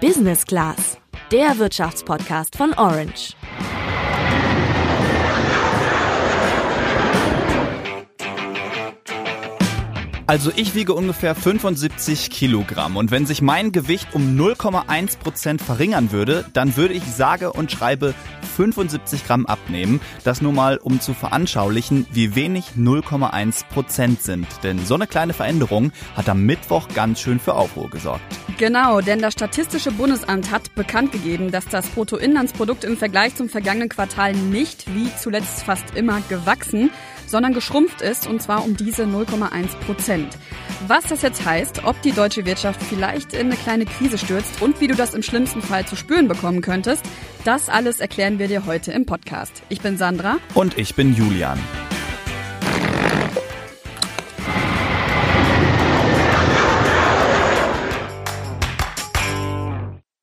Business Class, der Wirtschaftspodcast von Orange. Also ich wiege ungefähr 75 Kilogramm und wenn sich mein Gewicht um 0,1 Prozent verringern würde, dann würde ich sage und schreibe 75 Gramm abnehmen. Das nur mal, um zu veranschaulichen, wie wenig 0,1 Prozent sind. Denn so eine kleine Veränderung hat am Mittwoch ganz schön für Aufruhr gesorgt. Genau, denn das Statistische Bundesamt hat bekannt gegeben, dass das Bruttoinlandsprodukt im Vergleich zum vergangenen Quartal nicht wie zuletzt fast immer gewachsen, sondern geschrumpft ist, und zwar um diese 0,1 Prozent. Was das jetzt heißt, ob die deutsche Wirtschaft vielleicht in eine kleine Krise stürzt und wie du das im schlimmsten Fall zu spüren bekommen könntest, das alles erklären wir dir heute im Podcast. Ich bin Sandra. Und ich bin Julian.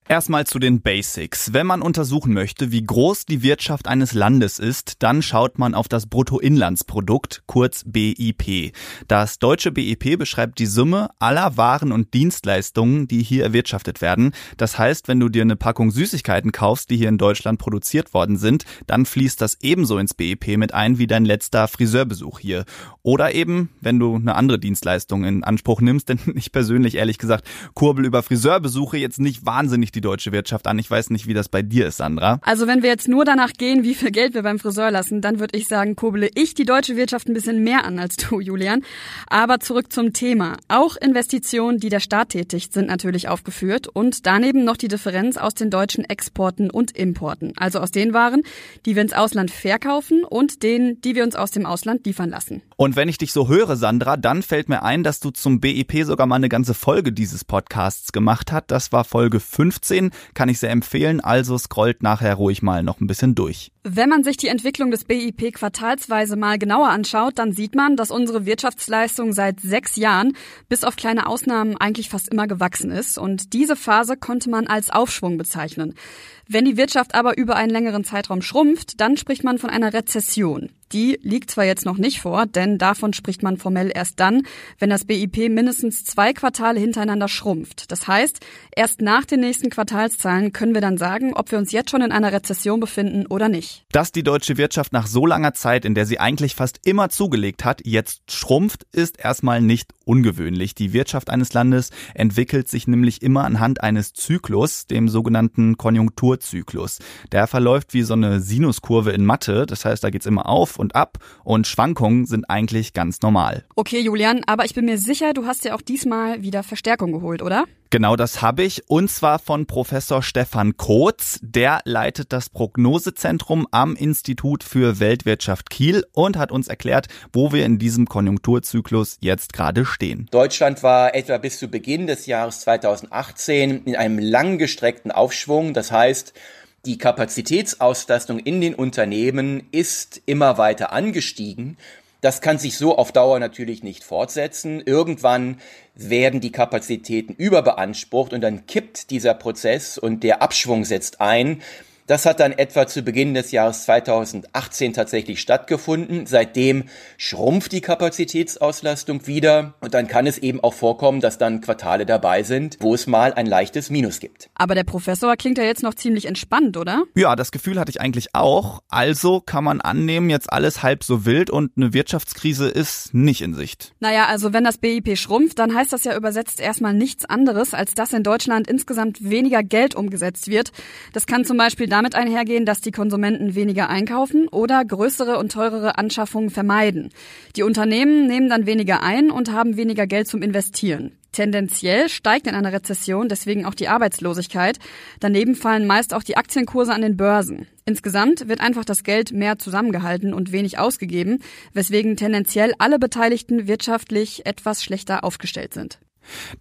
Erstmal zu den Basics. Wenn man untersuchen möchte, wie groß die Wirtschaft eines Landes ist, dann schaut man auf das Bruttoinlandsprodukt, kurz BIP. Das deutsche BIP beschreibt die Summe aller Waren und Dienstleistungen, die hier erwirtschaftet werden. Das heißt, wenn du dir eine Packung Süßigkeiten kaufst, die hier in Deutschland produziert worden sind, dann fließt das ebenso ins BIP mit ein wie dein letzter Friseurbesuch hier. Oder eben, wenn du eine andere Dienstleistung in Anspruch nimmst, denn ich persönlich ehrlich gesagt kurbel über Friseurbesuche jetzt nicht wahnsinnig die deutsche Wirtschaft an. Ich weiß nicht, wie das bei dir ist, Sandra. Also wenn wir jetzt nur danach gehen, wie viel Geld wir beim Friseur lassen, dann würde ich sagen, kurbele ich die deutsche Wirtschaft ein bisschen mehr an als du, Julian. Aber zurück zum Thema. Auch Investitionen, die der Staat tätigt, sind natürlich aufgeführt und daneben noch die Differenz aus den deutschen Exporten und Importen. Also aus den Waren, die wir ins Ausland verkaufen und denen, die wir uns aus dem Ausland liefern lassen. Und wenn ich dich so höre, Sandra, dann fällt mir ein, dass du zum BIP sogar mal eine ganze Folge dieses Podcasts gemacht hast. Das war Folge 15 15 kann ich sehr empfehlen, also scrollt nachher ruhig mal noch ein bisschen durch. Wenn man sich die Entwicklung des BIP quartalsweise mal genauer anschaut, dann sieht man, dass unsere Wirtschaftsleistung seit sechs Jahren bis auf kleine Ausnahmen eigentlich fast immer gewachsen ist. Und diese Phase konnte man als Aufschwung bezeichnen. Wenn die Wirtschaft aber über einen längeren Zeitraum schrumpft, dann spricht man von einer Rezession. Die liegt zwar jetzt noch nicht vor, denn davon spricht man formell erst dann, wenn das BIP mindestens zwei Quartale hintereinander schrumpft. Das heißt, erst nach den nächsten Quartalszahlen können wir dann sagen, ob wir uns jetzt schon in einer Rezession befinden oder nicht. Dass die deutsche Wirtschaft nach so langer Zeit, in der sie eigentlich fast immer zugelegt hat, jetzt schrumpft, ist erstmal nicht ungewöhnlich. Die Wirtschaft eines Landes entwickelt sich nämlich immer anhand eines Zyklus, dem sogenannten Konjunkturzyklus. Der verläuft wie so eine Sinuskurve in Mathe, das heißt, da geht's immer auf und ab und Schwankungen sind eigentlich ganz normal. Okay, Julian, aber ich bin mir sicher, du hast ja auch diesmal wieder Verstärkung geholt, oder? Genau das habe ich und zwar von Professor Stefan Kotz. Der leitet das Prognosezentrum am Institut für Weltwirtschaft Kiel und hat uns erklärt, wo wir in diesem Konjunkturzyklus jetzt gerade stehen. Deutschland war etwa bis zu Beginn des Jahres 2018 in einem langgestreckten Aufschwung. Das heißt, die Kapazitätsauslastung in den Unternehmen ist immer weiter angestiegen. Das kann sich so auf Dauer natürlich nicht fortsetzen. Irgendwann werden die Kapazitäten überbeansprucht und dann kippt dieser Prozess und der Abschwung setzt ein. Das hat dann etwa zu Beginn des Jahres 2018 tatsächlich stattgefunden. Seitdem schrumpft die Kapazitätsauslastung wieder und dann kann es eben auch vorkommen, dass dann Quartale dabei sind, wo es mal ein leichtes Minus gibt. Aber der Professor klingt ja jetzt noch ziemlich entspannt, oder? Ja, das Gefühl hatte ich eigentlich auch. Also kann man annehmen, jetzt alles halb so wild und eine Wirtschaftskrise ist nicht in Sicht. Naja, also wenn das BIP schrumpft, dann heißt das ja übersetzt erstmal nichts anderes, als dass in Deutschland insgesamt weniger Geld umgesetzt wird. Das kann zum Beispiel damit einhergehen, dass die Konsumenten weniger einkaufen oder größere und teurere Anschaffungen vermeiden. Die Unternehmen nehmen dann weniger ein und haben weniger Geld zum Investieren. Tendenziell steigt in einer Rezession deswegen auch die Arbeitslosigkeit. Daneben fallen meist auch die Aktienkurse an den Börsen. Insgesamt wird einfach das Geld mehr zusammengehalten und wenig ausgegeben, weswegen tendenziell alle Beteiligten wirtschaftlich etwas schlechter aufgestellt sind.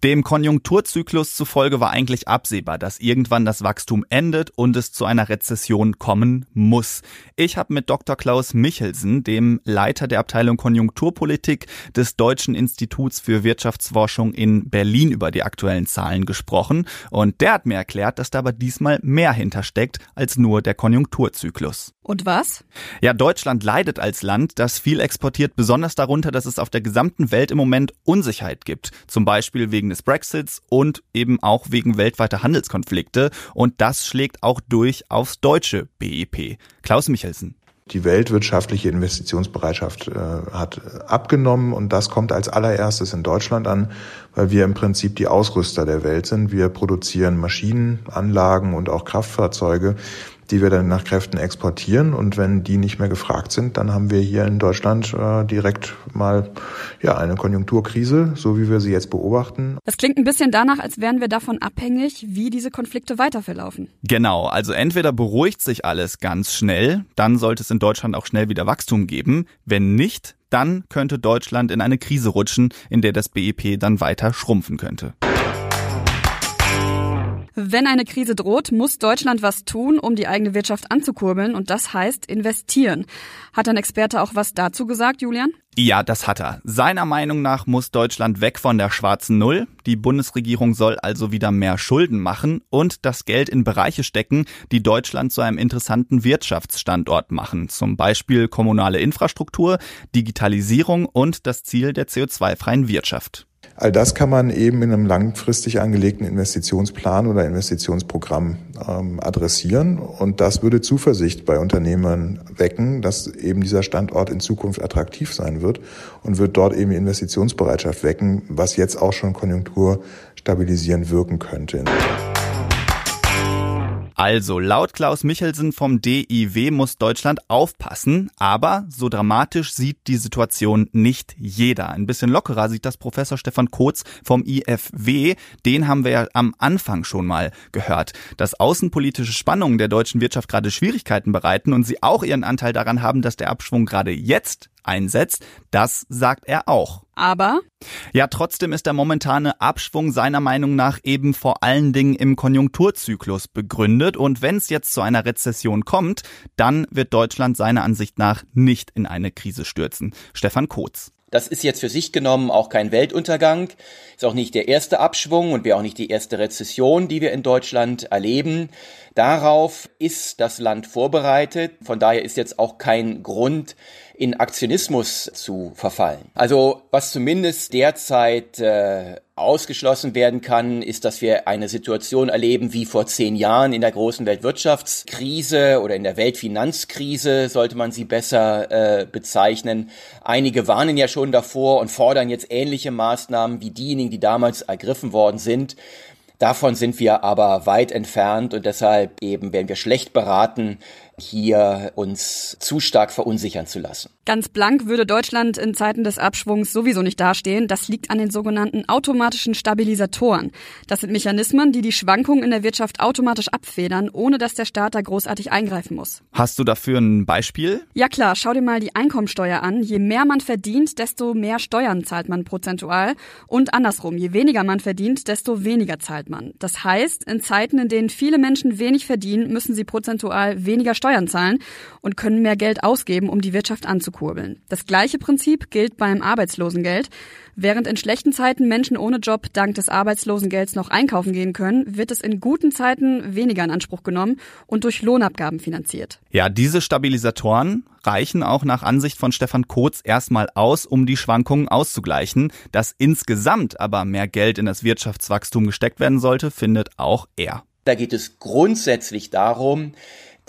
Dem Konjunkturzyklus zufolge war eigentlich absehbar, dass irgendwann das Wachstum endet und es zu einer Rezession kommen muss. Ich habe mit Dr. Klaus Michelsen, dem Leiter der Abteilung Konjunkturpolitik des Deutschen Instituts für Wirtschaftsforschung in Berlin über die aktuellen Zahlen gesprochen und der hat mir erklärt, dass da aber diesmal mehr hintersteckt als nur der Konjunkturzyklus. Und was? Ja, Deutschland leidet als Land, das viel exportiert, besonders darunter, dass es auf der gesamten Welt im Moment Unsicherheit gibt. Zum Beispiel wegen des Brexits und eben auch wegen weltweiter Handelskonflikte. Und das schlägt auch durch aufs deutsche BIP. Klaus Michelsen. Die weltwirtschaftliche Investitionsbereitschaft äh, hat abgenommen und das kommt als allererstes in Deutschland an, weil wir im Prinzip die Ausrüster der Welt sind. Wir produzieren Maschinen, Anlagen und auch Kraftfahrzeuge, die wir dann nach Kräften exportieren. Und wenn die nicht mehr gefragt sind, dann haben wir hier in Deutschland äh, direkt mal ja eine Konjunkturkrise, so wie wir sie jetzt beobachten. Das klingt ein bisschen danach, als wären wir davon abhängig, wie diese Konflikte weiterverlaufen. Genau, also entweder beruhigt sich alles ganz schnell, dann sollte es in Deutschland auch schnell wieder Wachstum geben. Wenn nicht, dann könnte Deutschland in eine Krise rutschen, in der das BIP dann weiter schrumpfen könnte. Wenn eine Krise droht, muss Deutschland was tun, um die eigene Wirtschaft anzukurbeln und das heißt investieren. Hat ein Experte auch was dazu gesagt, Julian? Ja, das hat er. Seiner Meinung nach muss Deutschland weg von der schwarzen Null. Die Bundesregierung soll also wieder mehr Schulden machen und das Geld in Bereiche stecken, die Deutschland zu einem interessanten Wirtschaftsstandort machen. Zum Beispiel kommunale Infrastruktur, Digitalisierung und das Ziel der CO2-freien Wirtschaft. All das kann man eben in einem langfristig angelegten Investitionsplan oder Investitionsprogramm ähm, adressieren. Und das würde Zuversicht bei Unternehmern wecken, dass eben dieser Standort in Zukunft attraktiv sein wird und wird dort eben Investitionsbereitschaft wecken, was jetzt auch schon konjunkturstabilisierend wirken könnte. Also, laut Klaus Michelsen vom DIW muss Deutschland aufpassen, aber so dramatisch sieht die Situation nicht jeder. Ein bisschen lockerer sieht das Professor Stefan Kotz vom IFW. Den haben wir ja am Anfang schon mal gehört. Dass außenpolitische Spannungen der deutschen Wirtschaft gerade Schwierigkeiten bereiten und sie auch ihren Anteil daran haben, dass der Abschwung gerade jetzt einsetzt, das sagt er auch. Aber? Ja, trotzdem ist der momentane Abschwung seiner Meinung nach eben vor allen Dingen im Konjunkturzyklus begründet. Und wenn es jetzt zu einer Rezession kommt, dann wird Deutschland seiner Ansicht nach nicht in eine Krise stürzen. Stefan Kotz. Das ist jetzt für sich genommen auch kein Weltuntergang, ist auch nicht der erste Abschwung und wäre auch nicht die erste Rezession, die wir in Deutschland erleben. Darauf ist das Land vorbereitet. Von daher ist jetzt auch kein Grund, in Aktionismus zu verfallen. Also was zumindest derzeit äh, ausgeschlossen werden kann, ist, dass wir eine Situation erleben wie vor zehn Jahren in der großen Weltwirtschaftskrise oder in der Weltfinanzkrise, sollte man sie besser äh, bezeichnen. Einige warnen ja schon davor und fordern jetzt ähnliche Maßnahmen wie diejenigen, die damals ergriffen worden sind. Davon sind wir aber weit entfernt und deshalb eben werden wir schlecht beraten, hier uns zu stark verunsichern zu lassen. Ganz blank würde Deutschland in Zeiten des Abschwungs sowieso nicht dastehen. Das liegt an den sogenannten automatischen Stabilisatoren. Das sind Mechanismen, die die Schwankungen in der Wirtschaft automatisch abfedern, ohne dass der Staat da großartig eingreifen muss. Hast du dafür ein Beispiel? Ja klar, schau dir mal die Einkommensteuer an. Je mehr man verdient, desto mehr Steuern zahlt man prozentual. Und andersrum, je weniger man verdient, desto weniger zahlt man. Das heißt, in Zeiten, in denen viele Menschen wenig verdienen, müssen sie prozentual weniger Steuern Steuern zahlen und können mehr Geld ausgeben, um die Wirtschaft anzukurbeln. Das gleiche Prinzip gilt beim Arbeitslosengeld. Während in schlechten Zeiten Menschen ohne Job dank des Arbeitslosengelds noch einkaufen gehen können, wird es in guten Zeiten weniger in Anspruch genommen und durch Lohnabgaben finanziert. Ja, diese Stabilisatoren reichen auch nach Ansicht von Stefan Kotz erstmal aus, um die Schwankungen auszugleichen. Dass insgesamt aber mehr Geld in das Wirtschaftswachstum gesteckt werden sollte, findet auch er. Da geht es grundsätzlich darum,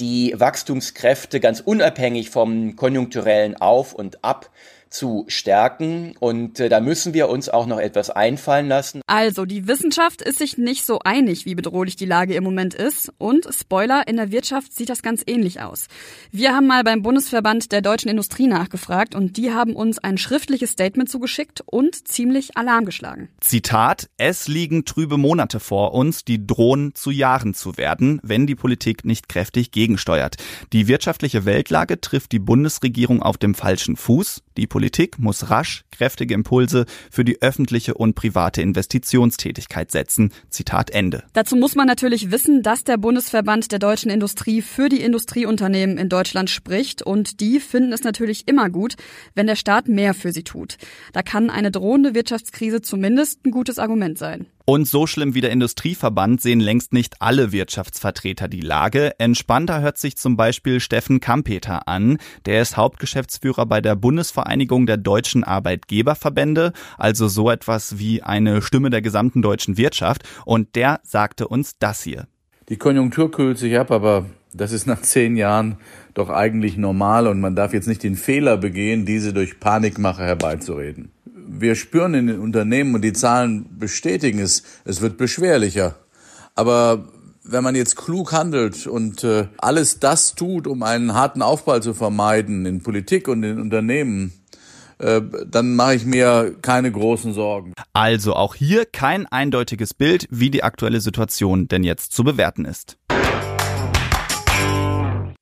die Wachstumskräfte ganz unabhängig vom konjunkturellen Auf und Ab zu stärken. Und äh, da müssen wir uns auch noch etwas einfallen lassen. Also, die Wissenschaft ist sich nicht so einig, wie bedrohlich die Lage im Moment ist. Und Spoiler, in der Wirtschaft sieht das ganz ähnlich aus. Wir haben mal beim Bundesverband der deutschen Industrie nachgefragt und die haben uns ein schriftliches Statement zugeschickt und ziemlich Alarm geschlagen. Zitat, es liegen trübe Monate vor uns, die drohen zu Jahren zu werden, wenn die Politik nicht kräftig gegensteuert. Die wirtschaftliche Weltlage trifft die Bundesregierung auf dem falschen Fuß. Die Politik muss rasch kräftige Impulse für die öffentliche und private Investitionstätigkeit setzen. Zitat Ende. Dazu muss man natürlich wissen, dass der Bundesverband der deutschen Industrie für die Industrieunternehmen in Deutschland spricht und die finden es natürlich immer gut, wenn der Staat mehr für sie tut. Da kann eine drohende Wirtschaftskrise zumindest ein gutes Argument sein. Und so schlimm wie der Industrieverband sehen längst nicht alle Wirtschaftsvertreter die Lage. Entspannter hört sich zum Beispiel Steffen Kampeter an. Der ist Hauptgeschäftsführer bei der Bundesvereinigung der deutschen Arbeitgeberverbände, also so etwas wie eine Stimme der gesamten deutschen Wirtschaft. Und der sagte uns das hier. Die Konjunktur kühlt sich ab, aber das ist nach zehn Jahren doch eigentlich normal und man darf jetzt nicht den Fehler begehen, diese durch Panikmache herbeizureden wir spüren in den Unternehmen und die Zahlen bestätigen es, es wird beschwerlicher. Aber wenn man jetzt klug handelt und äh, alles das tut, um einen harten Aufball zu vermeiden in Politik und in Unternehmen, äh, dann mache ich mir keine großen Sorgen. Also auch hier kein eindeutiges Bild, wie die aktuelle Situation denn jetzt zu bewerten ist.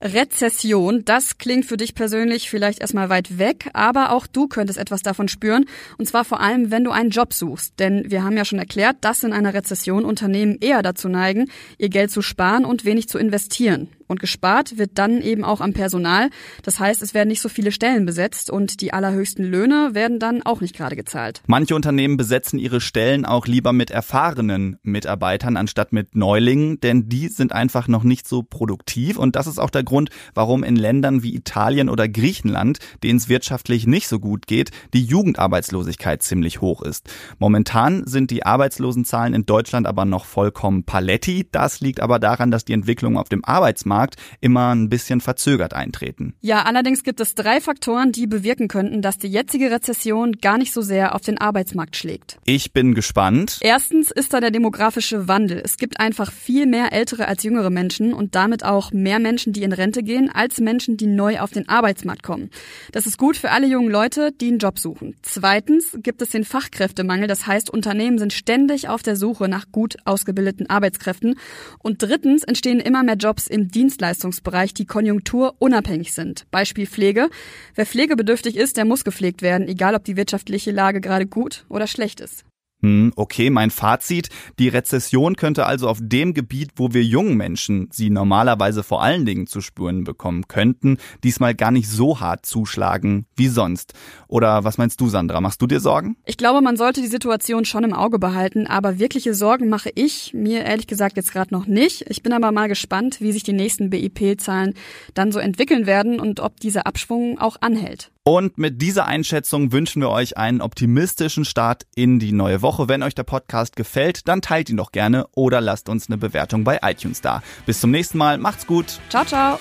Rezession, das klingt für dich persönlich vielleicht erstmal weit weg, aber auch du könntest etwas davon spüren. Und zwar vor allem, wenn du einen Job suchst. Denn wir haben ja schon erklärt, dass in einer Rezession Unternehmen eher dazu neigen, ihr Geld zu sparen und wenig zu investieren. Und gespart wird dann eben auch am Personal. Das heißt, es werden nicht so viele Stellen besetzt und die allerhöchsten Löhne werden dann auch nicht gerade gezahlt. Manche Unternehmen besetzen ihre Stellen auch lieber mit erfahrenen Mitarbeitern anstatt mit Neulingen, denn die sind einfach noch nicht so produktiv. Und das ist auch der Grund, warum in Ländern wie Italien oder Griechenland, denen es wirtschaftlich nicht so gut geht, die Jugendarbeitslosigkeit ziemlich hoch ist. Momentan sind die Arbeitslosenzahlen in Deutschland aber noch vollkommen paletti. Das liegt aber daran, dass die Entwicklung auf dem Arbeitsmarkt Arbeitsmarkt immer ein bisschen verzögert eintreten. Ja, allerdings gibt es drei Faktoren, die bewirken könnten, dass die jetzige Rezession gar nicht so sehr auf den Arbeitsmarkt schlägt. Ich bin gespannt. Erstens ist da der demografische Wandel. Es gibt einfach viel mehr ältere als jüngere Menschen und damit auch mehr Menschen, die in Rente gehen, als Menschen, die neu auf den Arbeitsmarkt kommen. Das ist gut für alle jungen Leute, die einen Job suchen. Zweitens gibt es den Fachkräftemangel. Das heißt, Unternehmen sind ständig auf der Suche nach gut ausgebildeten Arbeitskräften. Und drittens entstehen immer mehr Jobs im Dienst Dienstleistungsbereich, die konjunkturunabhängig sind. Beispiel Pflege. Wer pflegebedürftig ist, der muss gepflegt werden, egal ob die wirtschaftliche Lage gerade gut oder schlecht ist. Hm, okay, mein Fazit. Die Rezession könnte also auf dem Gebiet, wo wir jungen Menschen sie normalerweise vor allen Dingen zu spüren bekommen könnten, diesmal gar nicht so hart zuschlagen wie sonst. Oder was meinst du, Sandra? Machst du dir Sorgen? Ich glaube, man sollte die Situation schon im Auge behalten, aber wirkliche Sorgen mache ich mir ehrlich gesagt jetzt gerade noch nicht. Ich bin aber mal gespannt, wie sich die nächsten BIP-Zahlen dann so entwickeln werden und ob dieser Abschwung auch anhält. Und mit dieser Einschätzung wünschen wir euch einen optimistischen Start in die neue Woche. Wenn euch der Podcast gefällt, dann teilt ihn doch gerne oder lasst uns eine Bewertung bei iTunes da. Bis zum nächsten Mal. Macht's gut. Ciao, ciao.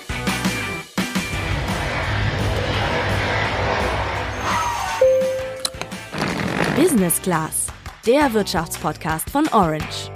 Business Class, der Wirtschaftspodcast von Orange.